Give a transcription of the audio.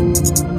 Podcast.